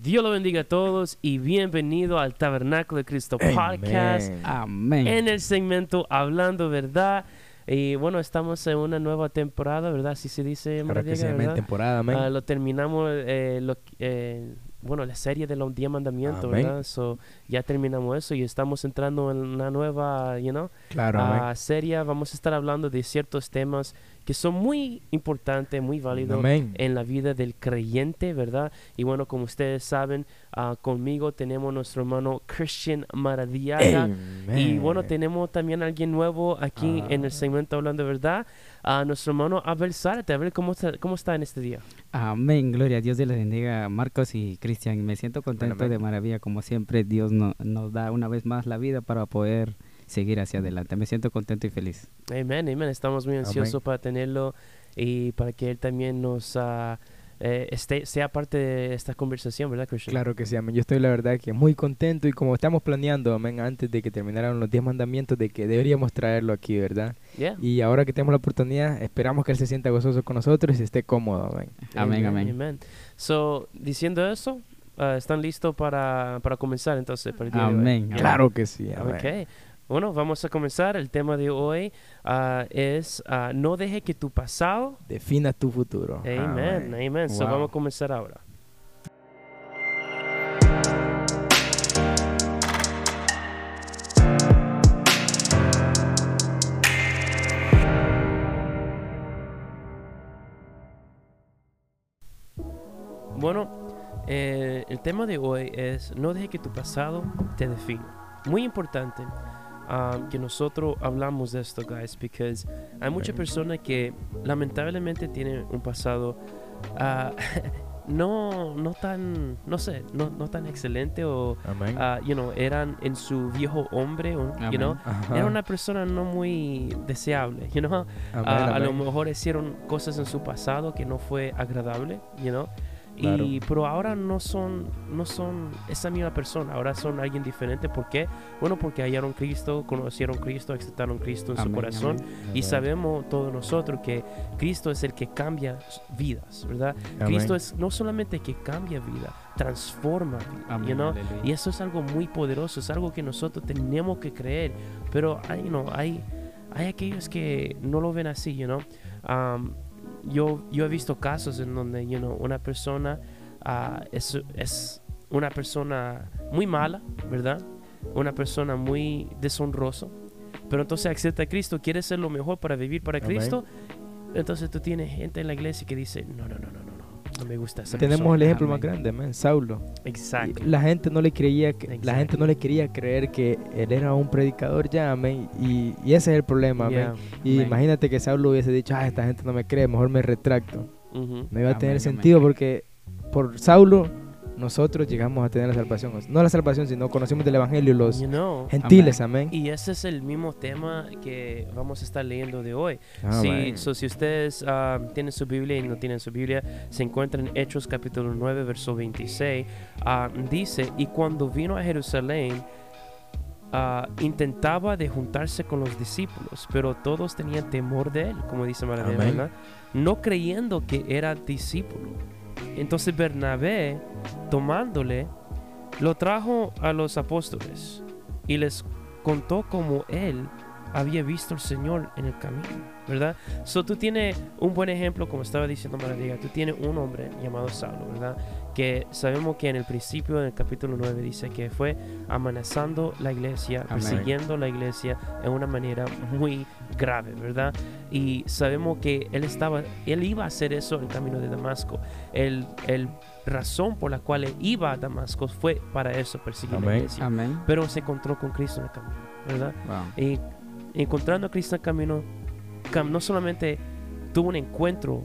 Dios lo bendiga a todos y bienvenido al Tabernáculo de Cristo Podcast Amén. en el segmento Hablando Verdad. Y bueno, estamos en una nueva temporada, ¿verdad? Así se dice, Claro que amén. ¿verdad? Temporada, amén. Ah, lo terminamos, eh, lo- eh, bueno, la serie de los 10 mandamientos, Amén. ¿verdad? So, ya terminamos eso y estamos entrando en una nueva, you know, claro, amén. serie. Vamos a estar hablando de ciertos temas que son muy importantes, muy válidos Amén. en la vida del creyente, ¿verdad? Y bueno, como ustedes saben, ah, conmigo tenemos nuestro hermano Christian Maradiaga. Y bueno, tenemos también a alguien nuevo aquí en el Ah. segmento Hablando de Verdad, a nuestro hermano Abel Zárate. A ver cómo está, cómo está en este día. Amén. Gloria a Dios. Dios les bendiga, Marcos y Cristian. Me siento contento amén. de maravilla. Como siempre, Dios no- nos da una vez más la vida para poder seguir hacia adelante. Me siento contento y feliz. Amén, amén. Estamos muy ansiosos Amén. para tenerlo y para que él también nos ah, eh, esté, sea parte de esta conversación, ¿verdad, Christian? Claro que sí, amén. Yo estoy la verdad que muy contento y como estamos planeando, amén, antes de que terminaran los 10 mandamientos, de que deberíamos traerlo aquí, ¿verdad? Yeah. Y ahora que tenemos la oportunidad, esperamos que él se sienta gozoso con nosotros y esté cómodo, amén. Amén, amén. Amén. So, diciendo eso, ah, ¿están listos para, para comenzar entonces? Para? Amén. Claro que sí, amén. Ok. Bueno, vamos a comenzar. El tema de hoy ah, es ah, no deje que tu pasado. Defina tu futuro. Amen, amen. So Wow. vamos a comenzar ahora. Bueno, eh, el tema de hoy es no deje que tu pasado te defina. Muy importante um, que nosotros hablamos de esto, guys, porque hay muchas personas que lamentablemente tienen un pasado ah, no, no tan, no sé, no, no tan excelente o, Amén. ah, you know, eran en su viejo hombre, o, you Amén. know, Ajá. era una persona no muy deseable, you know. Amén, Ah, a lo amén. mejor hicieron cosas en su pasado que no fue agradable, you know. Claro. Y, pero ahora no son, no son esa misma persona, ahora son alguien diferente. ¿Por qué? Bueno, porque hallaron Cristo, conocieron Cristo, aceptaron Cristo en su Amén, corazón. amén. Y sabemos todos nosotros que Cristo es el que cambia vidas, ¿verdad? Amén. Cristo es no solamente que cambia vida, transforma vida, you know? Y eso es algo muy poderoso, es algo que nosotros tenemos que creer. Pero hay, no, hay, hay aquellos que no lo ven así, you know? Um, yo, yo he visto casos en donde, you know, una persona ah, es, es una persona muy mala, ¿verdad? Una persona muy deshonrosa. Pero entonces acepta a Cristo, quiere ser lo mejor para vivir para. Cristo. Entonces tú tienes gente en la iglesia que dice, no, no, no, no, no, me gusta esa Tenemos persona". el ejemplo más grande, amén, Saulo. Exacto. Y La gente no le creía que, la gente no le quería creer que él era un predicador ya, amén. Y, y ese es el problema, amén. Yeah. Y Amén. imagínate que Saulo hubiese dicho, ah, esta gente no me cree, mejor me retracto. No iba a tener sentido porque por Saulo nosotros llegamos a tener la salvación. No la salvación, sino conocimos del Evangelio los You know, gentiles, amén. Y ese es el mismo tema que vamos a estar leyendo de hoy. Si, Amén. so, si ustedes ah, tienen su Biblia y no tienen su Biblia, se encuentra en Hechos capítulo 9, verso 26. ah, dice, y cuando vino a Jerusalén, ah, intentaba de juntarse con los discípulos, pero todos tenían temor de él, como dice. ¿verdad? No creyendo que era discípulo. Entonces Bernabé, tomándole, lo trajo a los apóstoles y les contó cómo él había visto al Señor en el camino, ¿verdad? So tú tienes un buen ejemplo, como estaba diciendo Maravilla, tú tienes un hombre llamado Saulo, ¿verdad? Que sabemos que en el principio del capítulo 9 dice que fue amenazando la iglesia, persiguiendo la iglesia en una manera muy grave, ¿verdad? Y sabemos que él estaba, él iba a hacer eso en el camino de Damasco. El, el razón por la cual él iba a Damasco fue para eso, perseguir la Amén. iglesia. Amén. Pero se encontró con Cristo en el camino, ¿verdad? Wow. Y encontrando a Cristo en el camino, cam- no solamente tuvo un encuentro,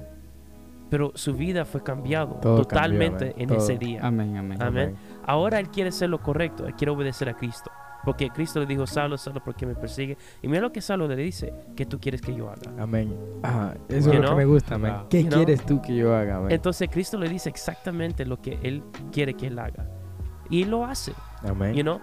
pero su vida fue cambiado Todo totalmente cambió, en Todo. ese día. Amén, amén. Amén. Ahora él quiere hacer lo correcto, él quiere obedecer a Cristo. Porque Cristo le dijo, Saulo, Saulo, ¿por qué me persigue? Y mira lo que Saulo le dice, ¿qué tú quieres que yo haga? Amén. Ajá, eso You es lo know? que me gusta, amén. ¿Qué You know? quieres tú que yo haga, amén? Entonces Cristo le dice exactamente lo que él quiere que él haga. Y lo hace, Amén. you know.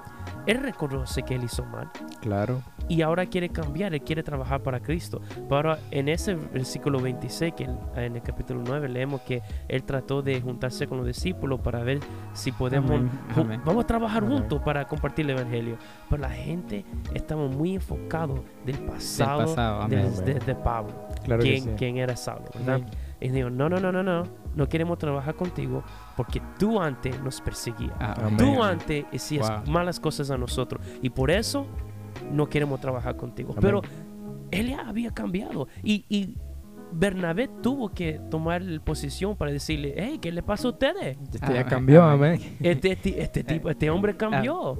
Él reconoce que él hizo mal Claro. y ahora quiere cambiar, él quiere trabajar para Cristo. Pero en ese versículo 26, que en- el capítulo 9 leemos que él trató de juntarse con los discípulos para ver si podemos, Amén, amén. vamos a trabajar Amén. juntos para compartir el Evangelio. Pero la gente estamos muy enfocados del pasado, pasado, de, amén. de- de Pablo, Claro que quien, sí. quien era Saulo, ¿verdad? Y digo, no, no, no, no, no, no queremos trabajar contigo porque tú antes nos perseguías. Amén. Tú Amén. antes hacías Wow. malas cosas a nosotros y por eso no queremos trabajar contigo. Amén. Pero él ya había cambiado y, y Bernabé tuvo que tomar la posición para decirle, hey, ¿qué le pasa a ustedes? Este ya Amén, cambió, amén. amén. Este, ti- este tipo, este hombre cambió.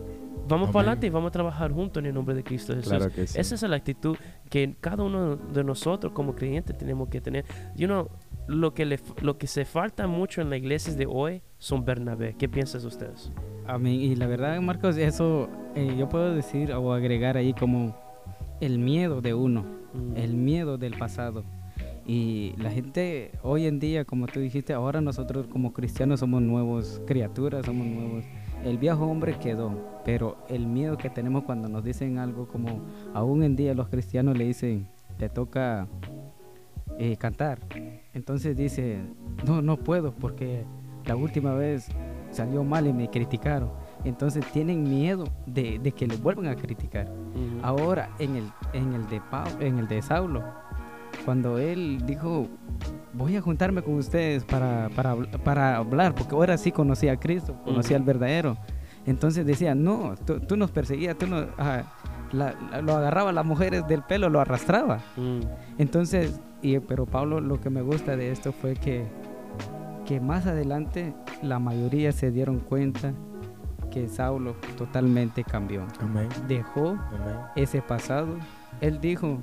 Vamos Amén. para adelante y vamos a trabajar juntos en el nombre de Cristo Jesús. Claro que sí. Esa es la actitud que cada uno de nosotros como creyentes tenemos que tener. You know, lo que, le, lo que se falta mucho en las iglesias de hoy son Bernabé. ¿Qué piensan ustedes? Amén. Y la verdad, Marcos, eso eh, yo puedo decir o agregar ahí como el miedo de uno, Mm. el miedo del pasado. Y la gente hoy en día, como tú dijiste, ahora nosotros como cristianos somos nuevos criaturas, somos nuevos. El viejo hombre quedó, pero el miedo que tenemos cuando nos dicen algo como, aún en día los cristianos le dicen, te toca eh, cantar. Entonces dice, no, no puedo porque la última vez salió mal y me criticaron. Entonces tienen miedo de, de que le vuelvan a criticar. Ujú. Ahora, en el, en el de Pau- en el de Saulo, cuando él dijo, voy a juntarme con ustedes para, para, para hablar, porque ahora sí conocí a Cristo, conocí Ujú. al verdadero. Entonces decía, no, tú, tú nos perseguías, tú nos, ah, la- la- lo agarraba a las mujeres del pelo, lo arrastraba. Mm. Entonces, y, pero Pablo, lo que me gusta de esto fue que, que más adelante la mayoría se dieron cuenta que Saulo totalmente cambió. Amén. Dejó Amén. ese pasado. Él dijo,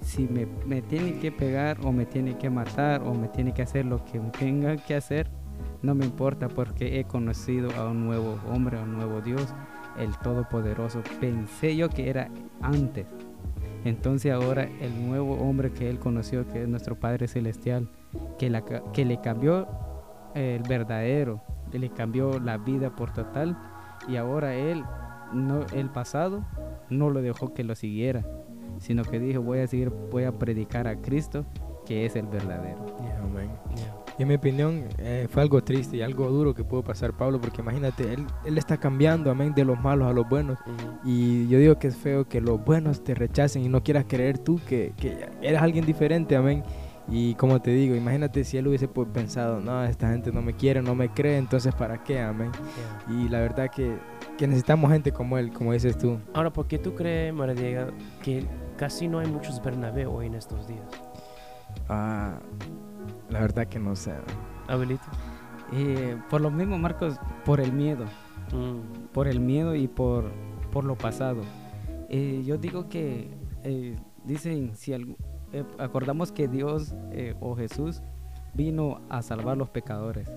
si me, me tiene que pegar o me tiene que matar o me tiene que hacer lo que tenga que hacer, no me importa porque he conocido a un nuevo hombre, a un nuevo Dios, el Todopoderoso. Pensé yo que era antes. Entonces ahora el nuevo hombre que él conoció, que es nuestro Padre Celestial, que, le cambió el verdadero, le cambió la vida por total, y ahora él, no, el pasado, no lo dejó que lo siguiera, sino que dijo, voy a seguir, voy a predicar a Cristo, que es el verdadero. Amén. Yeah. Y en mi opinión eh, fue algo triste y algo duro que pudo pasar Pablo, porque imagínate, él, él está cambiando, amén, de los malos a los buenos. Ujú. Y yo digo que es feo que los buenos te rechacen y no quieras creer tú que, que eres alguien diferente, amén. Y como te digo, imagínate si él hubiese pues, pensado, no, esta gente no me quiere, no me cree, entonces ¿para qué, amén? Yeah. Y la verdad que, que necesitamos gente como él, como dices tú. Ahora, ¿por qué tú crees, María Diego, que casi no hay muchos Bernabé hoy en estos días? Ah, la verdad que no sé. Abelito. Eh, por lo mismo, Marcos, por el miedo, Mm. por el miedo y por, por lo pasado. Eh, yo digo que eh, dicen, si eh, acordamos que Dios eh, o Jesús vino a salvar los pecadores.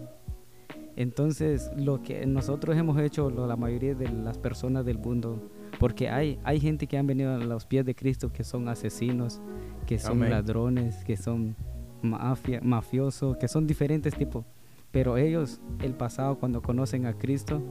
Entonces, lo que nosotros hemos hecho, lo- la mayoría de las personas del mundo, porque hay, hay gente que han venido a los pies de Cristo que son asesinos, que son Amén. ladrones, que son mafia, mafiosos, que son diferentes tipos. Pero ellos, el pasado, cuando conocen a Cristo,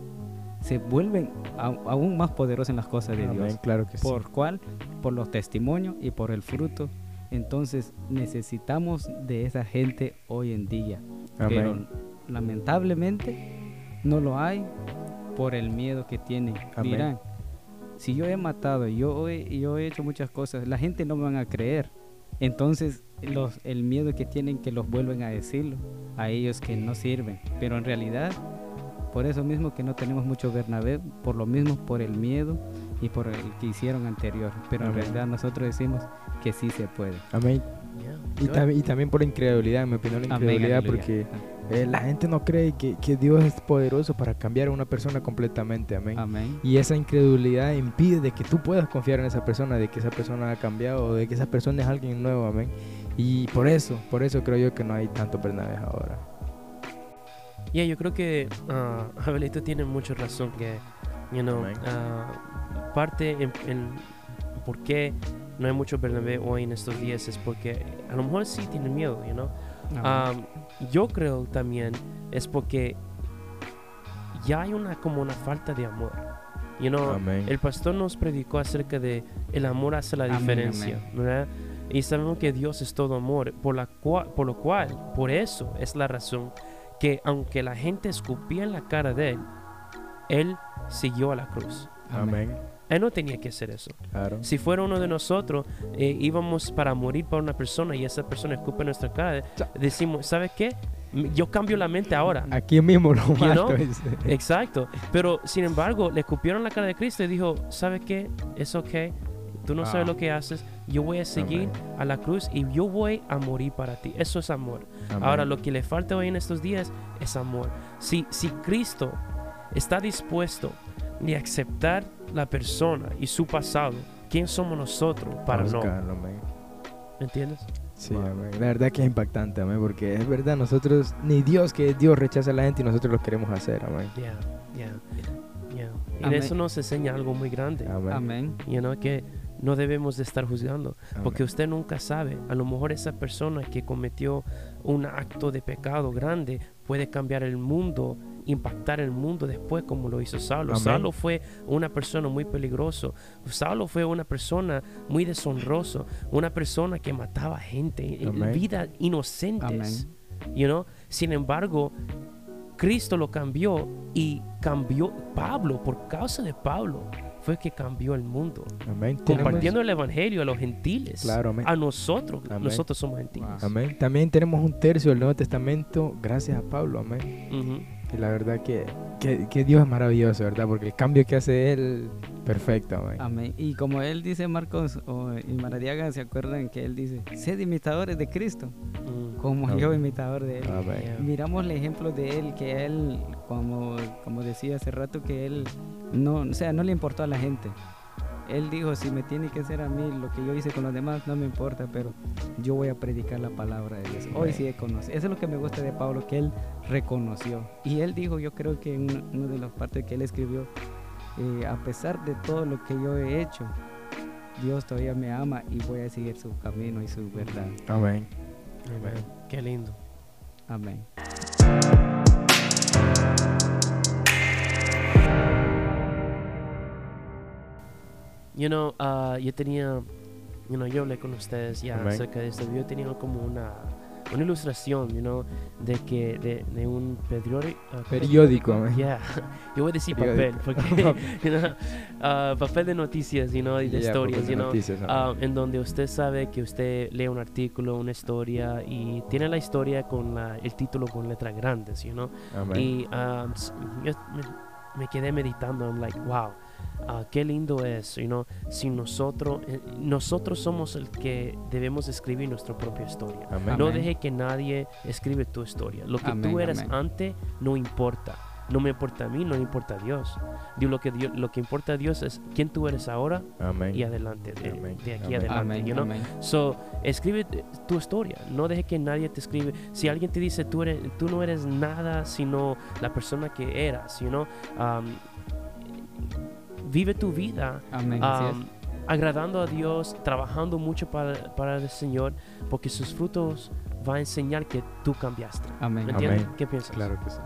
se vuelven aún más poderosos en las cosas de Amén, Dios. claro que sí. ¿Por cuál? Por los testimonios y por el fruto. Entonces necesitamos de esa gente hoy en día. Pero lamentablemente no lo hay por el miedo que tienen. Amén. Dirán, si yo he matado, yo he, yo he hecho muchas cosas, la gente no me van a creer. Entonces los, el miedo que tienen que los vuelven a decirlo a ellos que no sirven. Pero en realidad, por eso mismo que no tenemos mucho Bernabé, por lo mismo por el miedo y por el que hicieron anterior. Pero en realidad nosotros decimos que sí se puede. Amén. Yeah. Y, también, y también por la incredulidad, en mi opinión, la Amén, incredulidad, aleluya. Eh, la gente no cree que, que Dios es poderoso para cambiar a una persona completamente, amén. Amén. Y esa incredulidad impide de que tú puedas confiar en esa persona, de que esa persona ha cambiado, de que esa persona es alguien nuevo, amén. Y por eso, por eso creo yo que no hay tanto Bernabé ahora. Yeah, yo creo que ah, Abelito tiene mucha razón que, you know, ah, parte en, en por qué no hay mucho Bernabé hoy en estos días es porque a lo mejor sí tienen miedo, you know. Um, yo creo también es porque ya hay una como una falta de amor. You know, Amén. el pastor nos predicó acerca de el amor hace la Amén, diferencia, amén. ¿verdad? Y sabemos que Dios es todo amor, por, la por lo cual, por eso es la razón que aunque la gente escupía en la cara de él, él siguió a la cruz. Amén. Él no tenía que hacer eso. Claro. Si fuera uno de nosotros, eh, íbamos para morir por una persona y esa persona escupe nuestra cara, decimos, ¿sabes qué? Yo cambio la mente ahora. Aquí mismo lo You know? Exacto. Pero sin embargo, le escupieron la cara de Cristo y dijo, ¿sabes qué? Es ok. Tú no sabes Ah. lo que haces. Yo voy a seguir a la cruz y yo voy a morir para ti. Eso es amor. Ahora, lo que le falta hoy en estos días es amor. Si, si Cristo está dispuesto de aceptar la persona y su pasado, ¿quién somos nosotros para no? Buscarlo, amén. ¿Me entiendes? Sí, Wow. amén. La verdad que es impactante, amén, porque es verdad, nosotros, ni Dios que es Dios rechaza a la gente y nosotros lo queremos hacer, amén. Yeah, yeah, yeah. Y de Amén. eso nos enseña algo muy grande. Amén. Amén. You know, que no debemos de estar juzgando. Amén. Porque usted nunca sabe. A lo mejor esa persona que cometió un acto de pecado grande puede cambiar el mundo, impactar el mundo después como lo hizo Saulo. Amén. Saulo fue una persona muy peligroso. Saulo fue una persona muy deshonroso. Una persona que mataba gente. en Amén. Vidas inocentes. You know? Sin embargo, Cristo lo cambió y cambió Pablo, por causa de Pablo, fue que cambió el mundo. Amén. Compartiendo el evangelio a los gentiles. Claro, amén. A nosotros. Amén. Nosotros somos gentiles. Wow. Amén. También tenemos un tercio del Nuevo Testamento gracias a Pablo, amén. Y la verdad que, que, que Dios es maravilloso, ¿verdad? Porque el cambio que hace Él, perfecto, amén. Amén. Y como él dice, Marcos o, y Maradiaga, ¿se acuerdan que él dice, sed imitadores de Cristo, Mm. como Amén. yo imitador de él? Amén. Miramos el ejemplo de él, que él, como, como decía hace rato, que él no, o sea, no le importó a la gente. Él dijo, si me tiene que hacer a mí lo que yo hice con los demás, no me importa, pero yo voy a predicar la palabra de Dios. Hoy sí he conocido. Eso es lo que me gusta de Pablo, que él reconoció. Y él dijo, yo creo que en una- de las partes que él escribió, eh, a pesar de todo lo que yo he hecho, Dios todavía me ama y voy a seguir su camino y su verdad. Amén. Amén. Qué lindo. Amén. You know, ah, yo tenía, you know, yo hablé con ustedes ya Amén. acerca de esto. Yo tenía como una, una ilustración, you know, de que de, de un periódico. Periódico, amén. Yeah, yo voy a decir Periódico. papel, porque, you know, ah, papel de noticias, you know, y de Ya, historias, you know, noticias, ah, en donde usted sabe que usted lee un artículo, una historia y tiene la historia con la, el título con letras grandes, you know, Amén. y um, yo me, quedé meditando, I'm like, wow, ah, qué lindo es, you know, si nosotros, eh, nosotros somos el que debemos escribir nuestra propia historia. Amén. No deje que nadie escribe tu historia. Lo que tú Amén, eres amén. antes no importa. No me importa a mí, no me importa a Dios. Digo, lo que Dios, lo que importa a Dios es quién tú eres ahora Amén. y adelante, de, Amén. de aquí Amén. adelante, Amén. you know? Amén. So, escribe tu historia. No deje que nadie te escribe. Si alguien te dice tú, eres, tú no eres nada sino la persona que eras, you know? Um, vive tu vida um, agradando a Dios, trabajando mucho para, para el Señor, porque sus frutos van a enseñar que tú cambiaste. Amén. ¿Me entiendes? Amén. ¿Qué piensas? Claro que sí.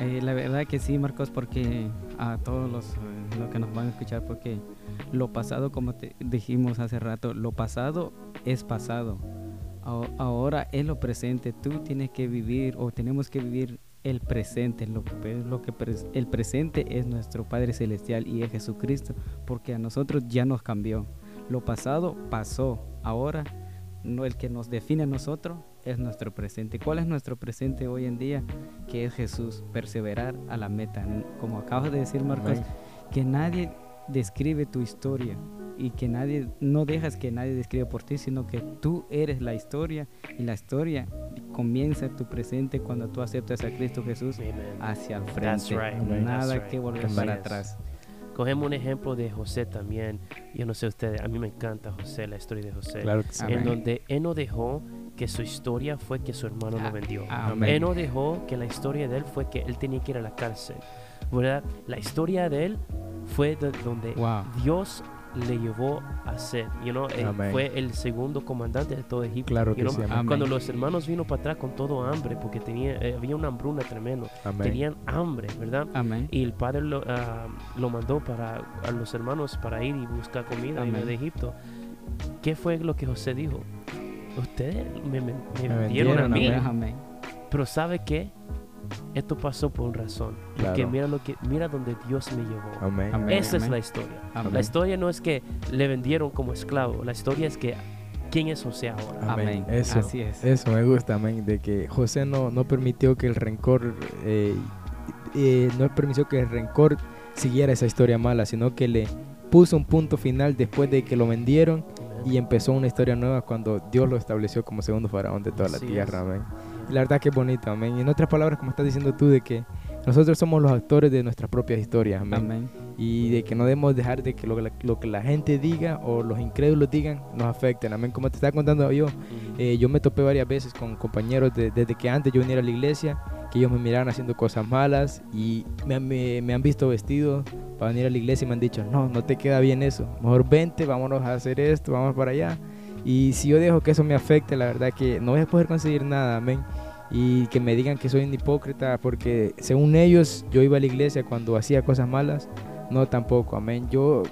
Eh, la verdad que sí, Marcos, porque a todos los, eh, los que nos van a escuchar, porque lo pasado, como dijimos hace rato, lo pasado es pasado. Aho- Ahora es lo presente. Tú tienes que vivir o tenemos que vivir el presente. Lo que, el presente es nuestro Padre Celestial y es Jesucristo, porque a nosotros ya nos cambió. Lo pasado pasó. Ahora no, el que nos define a nosotros es nuestro presente. ¿Cuál es nuestro presente hoy en día? Que es Jesús, perseverar a la meta. Como acabas de decir, Marcos, Amén. que nadie describe tu historia y que nadie, no dejas que nadie describa por ti, sino que tú eres la historia y la historia comienza tu presente cuando tú aceptas a Cristo Jesús Amen. hacia el That's frente. right. Nada right. que volver para atrás. Cogemos un ejemplo de José también. Yo no sé ustedes, a mí me encanta José, la historia de José. Claro que sí. En donde él no dejó que su historia fue que su hermano lo Ah, vendió. Amén. Él no dejó que la historia de él fue que él tenía que ir a la cárcel. ¿verdad? La historia de él fue de donde Wow. Dios le llevó a ser. You know, eh, Amén. fue el segundo comandante de todo Egipto. Claro you que know. sí. Cuando los hermanos vino para atrás con todo hambre, porque tenía, eh, había una hambruna tremenda, Amén. tenían hambre, ¿verdad? Amén. Y el padre lo, ah, lo mandó para a los hermanos para ir y buscar comida en de Egipto. ¿Qué fue lo que José dijo? Ustedes me, me- me Me vendieron a mí, amén. Amén. pero ¿sabe qué? Esto pasó por una razón. Porque mira lo que mira donde Dios me llevó. Amén. Amén. Esa es Amén. la historia. Amén. La historia no es que le vendieron como esclavo. La historia es que quién es José ahora. Amén. Amén. Eso. Así es. Eso me gusta, amén, de que José no, no permitió que el rencor, eh, eh, no permitió que el rencor siguiera esa historia mala, sino que le puso un punto final después de que lo vendieron. Y empezó una historia nueva cuando Dios lo estableció como segundo faraón de toda la tierra, amén. Y la verdad que es bonito, amén. Y en otras palabras, como estás diciendo tú, de que nosotros somos los actores de nuestras propias historias, amén. Amén. Y de que no debemos dejar de que lo, lo que la gente diga o los incrédulos digan nos afecten, amén. Como te estaba contando yo, eh, yo me topé varias veces con compañeros de- desde que antes yo viniera a la iglesia, que ellos me miraban haciendo cosas malas y me, me- han visto vestido para venir a la iglesia y me han dicho, no, no te queda bien eso, mejor vente, vámonos a hacer esto, vamos para allá. Y si yo dejo que eso me afecte, la verdad que no voy a poder conseguir nada, amén. Y que me digan que soy un hipócrita porque según ellos yo iba a la iglesia cuando hacía cosas malas, no tampoco, amén. Yo,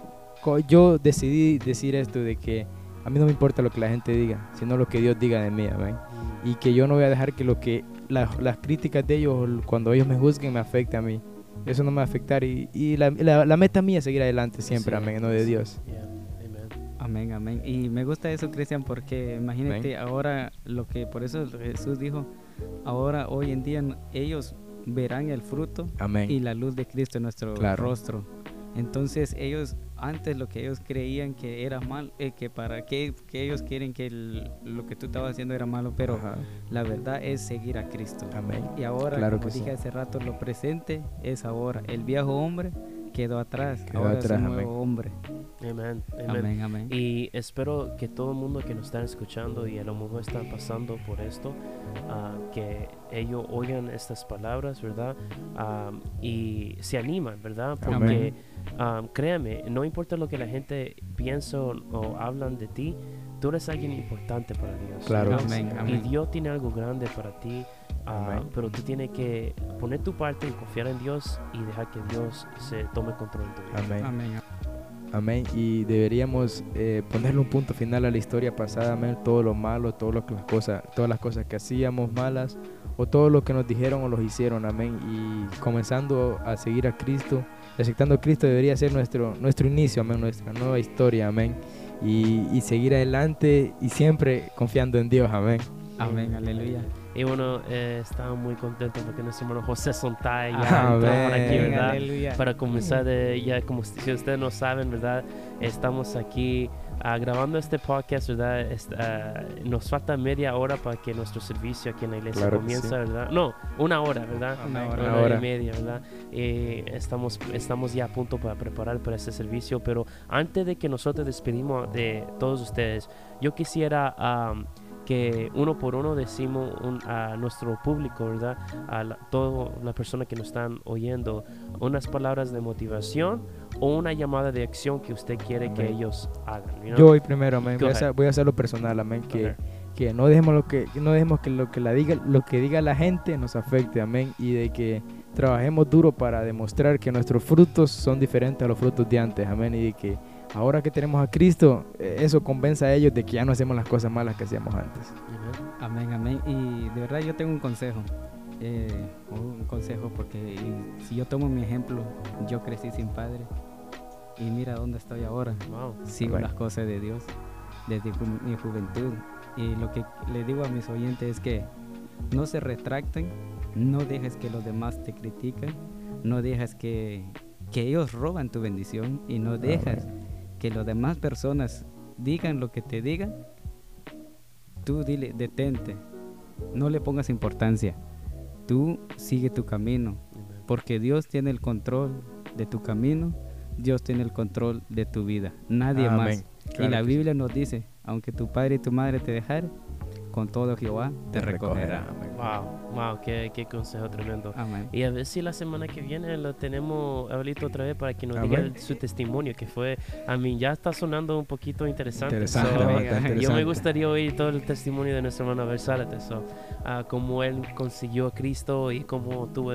yo decidí decir esto de que a mí no me importa lo que la gente diga, sino lo que Dios diga de mí, amén. Y que yo no voy a dejar que lo que la- las críticas de ellos cuando ellos me juzguen me afecte a mí. Eso no me va a afectar y, y la, la- la meta mía es seguir adelante siempre, Sí, amén, no de sí. Dios. Yeah. Amén, amén. Y me gusta eso, Cristian, porque imagínate ahora lo que por eso Jesús dijo, ahora hoy en día ellos verán el fruto Amén. y la luz de Cristo en nuestro Claro. rostro. Entonces ellos antes lo que ellos creían que era mal, eh, que para qué que ellos quieren que el- lo que tú estabas haciendo era malo, pero Ajá. la verdad es seguir a Cristo. Amén. Y ahora, Claro como que dije sí. hace rato, lo presente es ahora. El viejo hombre quedó atrás, Quedó ahora atrás, es un amén. nuevo hombre. Amen, amen. Amén, amén. Y espero que todo el mundo que nos están escuchando y a lo mejor están pasando por esto, ah, que ellos oigan estas palabras, ¿verdad? Ah, y se animan, ¿verdad? Porque Amén. ah, créame, no importa lo que la gente piensa o, o hablan de ti, tú eres alguien importante para Dios. Claro. ¿verdad? Amén, Y amén. Dios tiene algo grande para ti, Amén. pero tú tienes que poner tu parte y confiar en Dios y dejar que Dios se tome control de tu vida. Amén. Amén. Amén. Y deberíamos eh, ponerle un punto final a la historia pasada, amén. Todo lo malo, todo lo que las cosas, todas las cosas que hacíamos malas, o todo lo que nos dijeron o los hicieron, amén. Y comenzando a seguir a Cristo, aceptando a Cristo debería ser nuestro, nuestro inicio, amén, nuestra nueva historia, amén. Y, y seguir adelante y siempre confiando en Dios, amén. Amén, aleluya. Y bueno, eh, estamos muy contentos porque nuestro hermano José Sontay ya está por aquí. ¿verdad? aleluya. Para comenzar, de, ya como si ustedes no saben, ¿verdad? Estamos aquí ah, grabando este podcast, ¿verdad? Est- ah, nos falta media hora para que nuestro servicio aquí en la iglesia Claro comience, sí. ¿verdad? No, una hora, ¿verdad? Una hora. Una hora y media, ¿verdad? Y estamos, estamos ya a punto para preparar para este servicio, pero antes de que nosotros despedimos de todos ustedes, yo quisiera am, que uno por uno decimos un- a nuestro público, ¿verdad? A la, todas las personas que nos están oyendo, unas palabras de motivación o una llamada de acción que usted quiere que ellos hagan. you know? Yo voy primero, amén. Voy a, voy a hacerlo personal, amén. Que, que no dejemos lo que no dejemos que lo que la diga lo que diga la gente nos afecte amén y de que trabajemos duro para demostrar que nuestros frutos son diferentes a los frutos de antes amén y de que ahora que tenemos a Cristo eh, eso convenza a ellos de que ya no hacemos las cosas malas que hacíamos antes. Amén, amén. Y de verdad yo tengo un consejo. eh, un consejo porque y si yo tomo mi ejemplo, yo crecí sin padre y mira dónde estoy ahora. Wow. Sigo Amén. las cosas de Dios desde ju- mi juventud. Y lo que le digo a mis oyentes es que no se retracten, no dejes que los demás te critiquen, no dejes que, que ellos roban tu bendición y no dejas que las demás personas digan lo que te digan. Tú dile, detente, no le pongas importancia. Tú sigue tu camino, porque Dios tiene el control de tu camino, Dios tiene el control de tu vida, nadie Amén. más. Claro y la Biblia nos dice, aunque tu padre y tu madre te dejaren, con todo Jehová te, Te recogerá. Wow, wow, qué, qué consejo tremendo. Amén. Y a ver si la semana que viene lo tenemos Abelito otra vez para que nos Amén. diga su testimonio, que fue, a mí ya está sonando un poquito interesante. Interesante, So, Yo me gustaría oír todo el testimonio de nuestro hermano Zárate, so, ah, cómo él consiguió a Cristo y cómo tuvo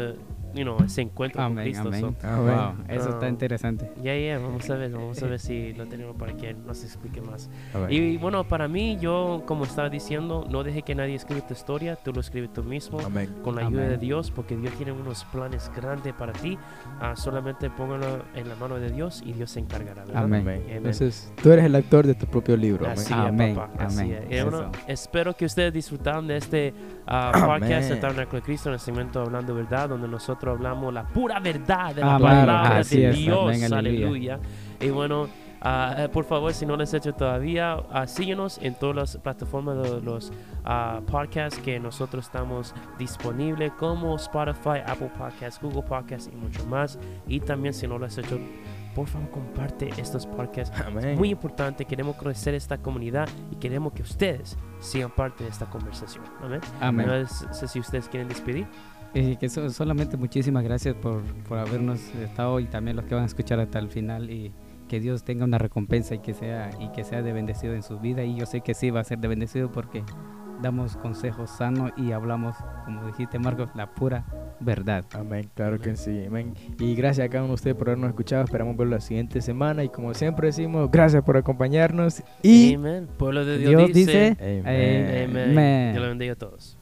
you know, ese encuentro con Amén, Cristo. amén. so. Amén. Wow, eso está Ah. interesante. Ya, ya, vamos a ver, vamos a ver si lo tenemos para que nos explique más. Y bueno, para mí, yo, como estaba diciendo, no deje que nadie escriba tu historia, tú lo escribes tú mismo Amén. con la ayuda de. Dios, porque Dios tiene unos planes grandes para ti. Ah, solamente póngalo en la mano de Dios y Dios se encargará. ¿verdad? Amén. Entonces, tú eres el actor de tu propio libro. Así Amén, es, papá. Así es. Bueno, espero que ustedes disfrutaron de este ah, podcast de Tabernáculo de Cristo en el segmento Hablando Verdad, donde nosotros hablamos la pura verdad de la Amén. palabra de es. Dios. Amén, aleluya. aleluya. Y bueno, ah, eh, por favor, si no lo has hecho todavía, ah, síguenos en todas las plataformas de los ah, podcasts que nosotros estamos disponibles, como Spotify, Apple Podcasts, Google Podcasts y mucho más. Y también, si no lo has hecho, por favor, comparte estos podcasts Amén. muy importante, queremos crecer esta comunidad y queremos que ustedes sean parte de esta conversación. Amén. Amén. No sé si ustedes quieren despedir. Y que so- solamente muchísimas gracias por, por habernos estado y también los que van a escuchar hasta el final y que Dios tenga una recompensa y que sea y que sea de bendecido en su vida y yo sé que sí va a ser de bendecido porque damos consejos sanos y hablamos como dijiste Marcos la pura verdad. Amén, claro que sí, amén. Y gracias a cada uno de ustedes por habernos escuchado. Esperamos verlo la siguiente semana. Y como siempre decimos, gracias por acompañarnos. Y Amén. Pueblo de Dios, Dios dice. dice Amén. eh, Amén. Amén. Dios lo bendiga a todos.